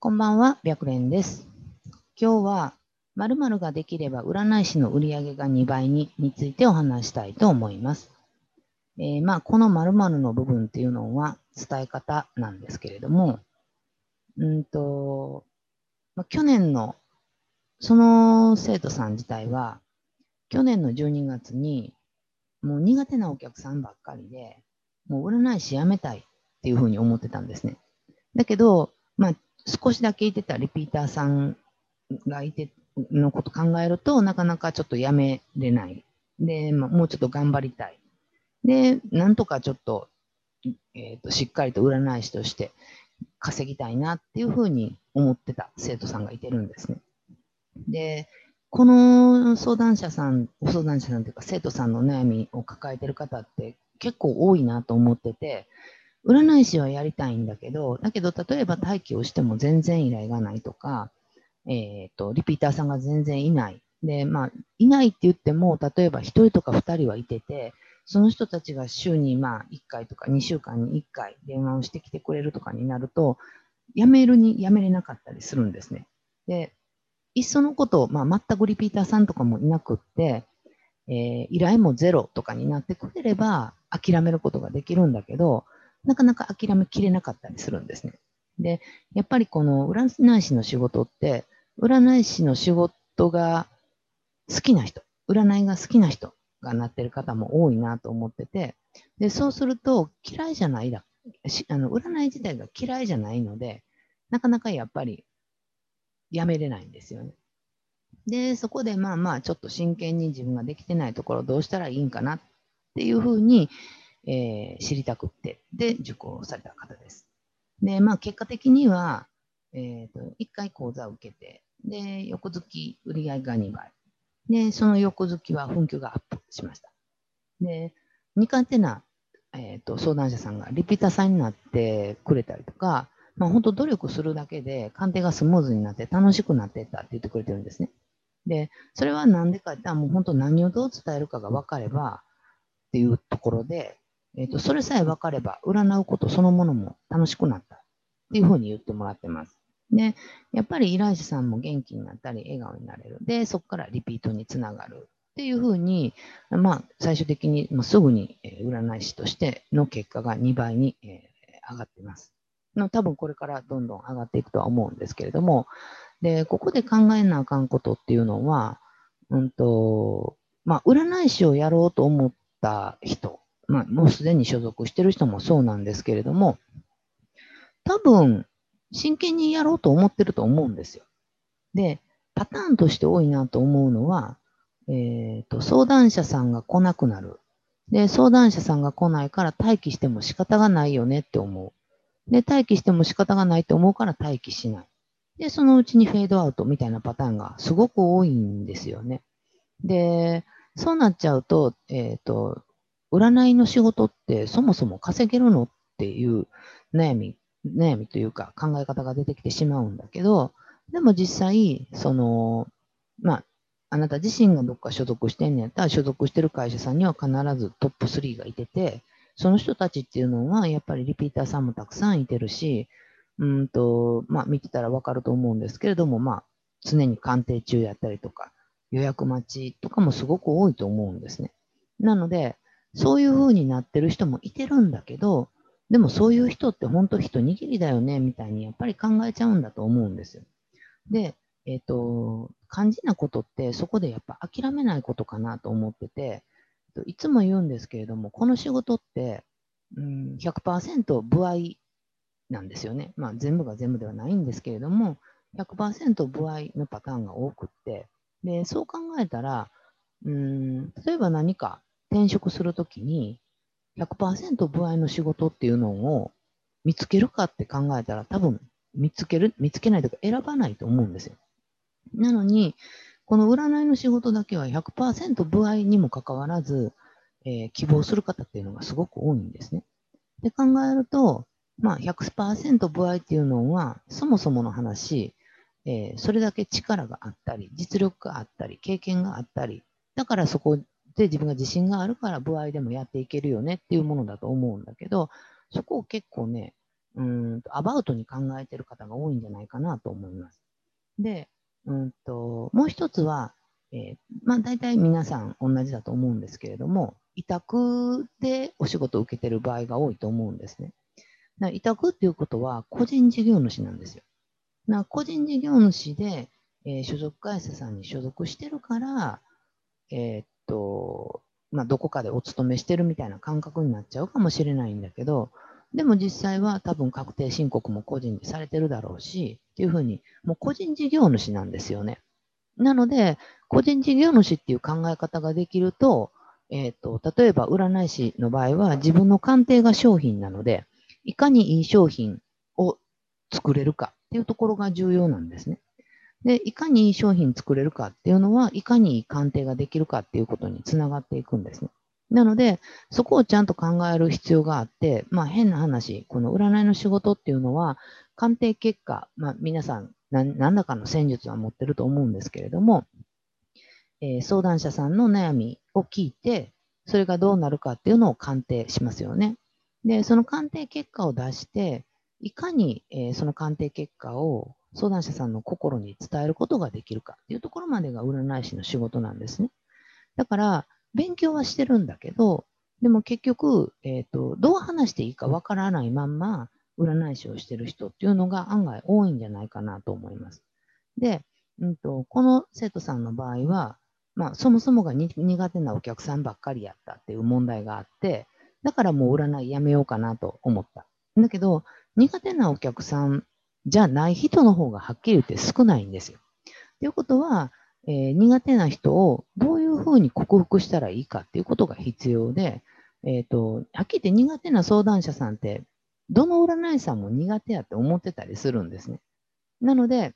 こんばんは、白蓮です。今日は、〇〇ができれば占い師の売り上げが2倍にについてお話したいと思います。えーまあ、この〇〇の部分っていうのは伝え方なんですけれども、うんと、去年の、その生徒さん自体は、去年の12月に、もう苦手なお客さんばっかりで、もう占い師辞めたいっていうふうに思ってたんですね。だけど、まあ、少しだけいてたリピーターさんがいて、のこと考えると、なかなかちょっとやめれない。で、まあ、もうちょっと頑張りたい。で、なんとかちょっと、えっ、と、しっかりと占い師として稼ぎたいなっていうふうに思ってた生徒さんがいてるんですね。で、この相談者さん、ご相談者さんというか生徒さんの悩みを抱えてる方って結構多いなと思ってて、占い師はやりたいんだけど、だけど例えば待機をしても全然依頼がないとか、えっ、と、リピーターさんが全然いない。で、まあ、いないって言っても、例えば1人とか2人はいてて、その人たちが週にまあ1回とか2週間に1回電話をしてきてくれるとかになると、辞めるに辞めれなかったりするんですね。で、いっそのこと、まあ、全くリピーターさんとかもいなくって、えー依頼もゼロとかになってくれれば諦めることができるんだけど、なかなか諦めきれなかったりするんですね。で、やっぱりこの占い師の仕事って、占い師の仕事が好きな人、占いが好きな人がなってる方も多いなと思ってて、で、そうすると嫌いじゃないだ、あの占い自体が嫌いじゃないので、なかなかやっぱりやめれないんですよね。で、そこでまあまあちょっと真剣に自分ができてないところどうしたらいいんかなっていうふうに、えー知りたくって、で、受講された方です。で、まあ結果的には、えっ、と、1回講座を受けて、で、翌月売り上げが2倍。で、その翌月は紛糾がアップしました。で、苦手な、えー、と相談者さんがリピーターさんになってくれたりとか、まあ、本当努力するだけで鑑定がスムーズになって楽しくなってったって言ってくれてるんですね。で、それはなんでかって言ったらもう本当何をどう伝えるかが分かればっていうところで、えー、とそれさえ分かれば占うことそのものも楽しくなったっていうふうに言ってもらってます。で、やっぱり依頼者さんも元気になったり笑顔になれる。で、そこからリピートにつながるっていうふうに、まあ、最終的にもうすぐに占い師としての結果が2倍にえ上がっています。の多分これからどんどん上がっていくとは思うんですけれども、で、ここで考えなあかんことっていうのは、うんと、まあ、占い師をやろうと思った人、まあ、もうすでに所属してる人もそうなんですけれども、多分、真剣にやろうと思ってると思うんですよ。で、パターンとして多いなと思うのは、えっ、と、相談者さんが来なくなる。で、相談者さんが来ないから待機しても仕方がないよねって思う。で、待機しても仕方がないと思うから待機しない。で、そのうちにフェードアウトみたいなパターンがすごく多いんですよね。で、そうなっちゃうと、えっ、と、占いの仕事ってそもそも稼げるのっていう悩み、悩みというか考え方が出てきてしまうんだけど、でも実際、その、まあ、あなた自身がどっか所属してんねやったら、所属してる会社さんには必ずトップ3がいてて、その人たちっていうのは、やっぱりリピーターさんもたくさんいてるし、うんと、まあ、見てたらわかると思うんですけれども、まあ、常に鑑定中やったりとか、予約待ちとかもすごく多いと思うんですね。なので、そういう風になってる人もいてるんだけど、でもそういう人って本当一握りだよね、みたいにやっぱり考えちゃうんだと思うんですよ。で、えっ、と、肝心なことってそこでやっぱ諦めないことかなと思ってて、いつも言うんですけれども、この仕事って、うん、100%歩合なんですよね。まあ全部が全部ではないんですけれども、100%歩合のパターンが多くって、で、そう考えたら、うん、例えば何か転職するときに、100%歩合の仕事っていうのを見つけるかって考えたら、多分見つける、見つけないとか選ばないと思うんですよ。なのに、この占いの仕事だけは100%歩合にもかかわらず、えー希望する方っていうのがすごく多いんですね。で考えると、まあ100%歩合っていうのは、そもそもの話、えーそれだけ力があったり、実力があったり、経験があったり、だからそこで自分が自信があるから歩合でもやっていけるよねっていうものだと思うんだけど、そこを結構ね、うんアバウトに考えてる方が多いんじゃないかなと思います。で、うんともう一つは、えー、まあ、大体皆さん同じだと思うんですけれども、委託でお仕事を受けてる場合が多いと思うんですね。委託っていうことは個人事業主なんですよ。な個人事業主で、えー、所属会社さんに所属してるから、えー、と、まあ、どこかでお勤めしてるみたいな感覚になっちゃうかもしれないんだけど、でも実際は多分確定申告も個人でされてるだろうし、っていうふうに、もう個人事業主なんですよね。なので、個人事業主っていう考え方ができると、えっ、ー、と、例えば占い師の場合は自分の鑑定が商品なので、いかにいい商品を作れるかっていうところが重要なんですね。で、いかにいい商品作れるかっていうのは、いかにいい鑑定ができるかっていうことにつながっていくんですね。なので、そこをちゃんと考える必要があって、まあ変な話、この占いの仕事っていうのは、鑑定結果、まあ皆さん何らかの戦術は持ってると思うんですけれども、えー、相談者さんの悩みを聞いて、それがどうなるかっていうのを鑑定しますよね。で、その鑑定結果を出して、いかに、えー、その鑑定結果を相談者さんの心に伝えることができるかっていうところまでが占い師の仕事なんですね。だから、勉強はしてるんだけど、でも結局、え、ー、と、どう話していいかわからないまんま、占い師をしてる人っていうのが案外多いんじゃないかなと思います。で、うんと、この生徒さんの場合は、まあ、そもそもが苦手なお客さんばっかりやったっていう問題があって、だからもう占いやめようかなと思った。だけど、苦手なお客さんじゃない人の方がはっきり言って少ないんですよ。ということは、えー、苦手な人をどういうふうに克服したらいいかっていうことが必要で、えっ、ー、と、はっきり言って苦手な相談者さんって、どの占い師さんも苦手やって思ってたりするんですね。なので、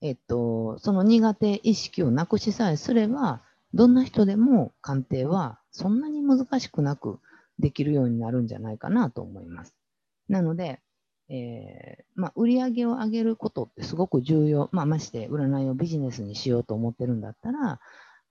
えっと、その苦手意識をなくしさえすれば、どんな人でも鑑定はそんなに難しくなくできるようになるんじゃないかなと思います。なので、えー、まあ、売り上げを上げることってすごく重要。まあ、まして占いをビジネスにしようと思ってるんだったら、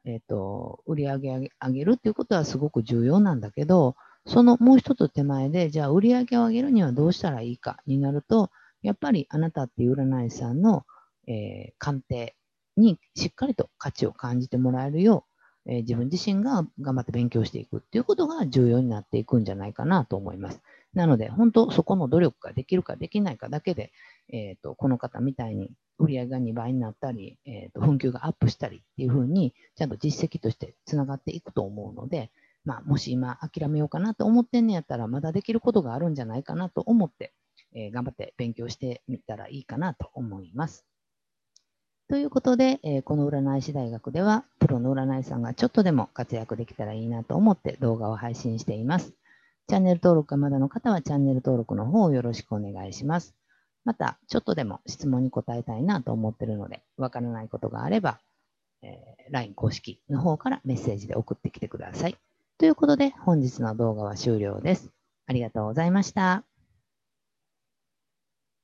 えっ、ー、と、売り上げ上げるっていうことはすごく重要なんだけど、そのもう一つ手前で、じゃあ売り上げを上げるにはどうしたらいいかになると、やっぱりあなたっていう占い師さんの、えー、鑑定にしっかりと価値を感じてもらえるよう、えー、自分自身が頑張って勉強していくっていうことが重要になっていくんじゃないかなと思います。なので、本当そこの努力ができるかできないかだけで、えーと、この方みたいに売り上げが2倍になったり、えーと、紛糾がアップしたりっていうふうに、ちゃんと実績としてつながっていくと思うので、まあ、もし今諦めようかなと思ってんねやったら、まだできることがあるんじゃないかなと思って、えー、頑張って勉強してみたらいいかなと思います。ということで、えー、この占い師大学では、プロの占い師さんがちょっとでも活躍できたらいいなと思って動画を配信しています。チャンネル登録がまだの方はチャンネル登録の方をよろしくお願いします。また、ちょっとでも質問に答えたいなと思ってるので、わからないことがあれば、えー、LINE 公式の方からメッセージで送ってきてください。ということで、本日の動画は終了です。ありがとうございました。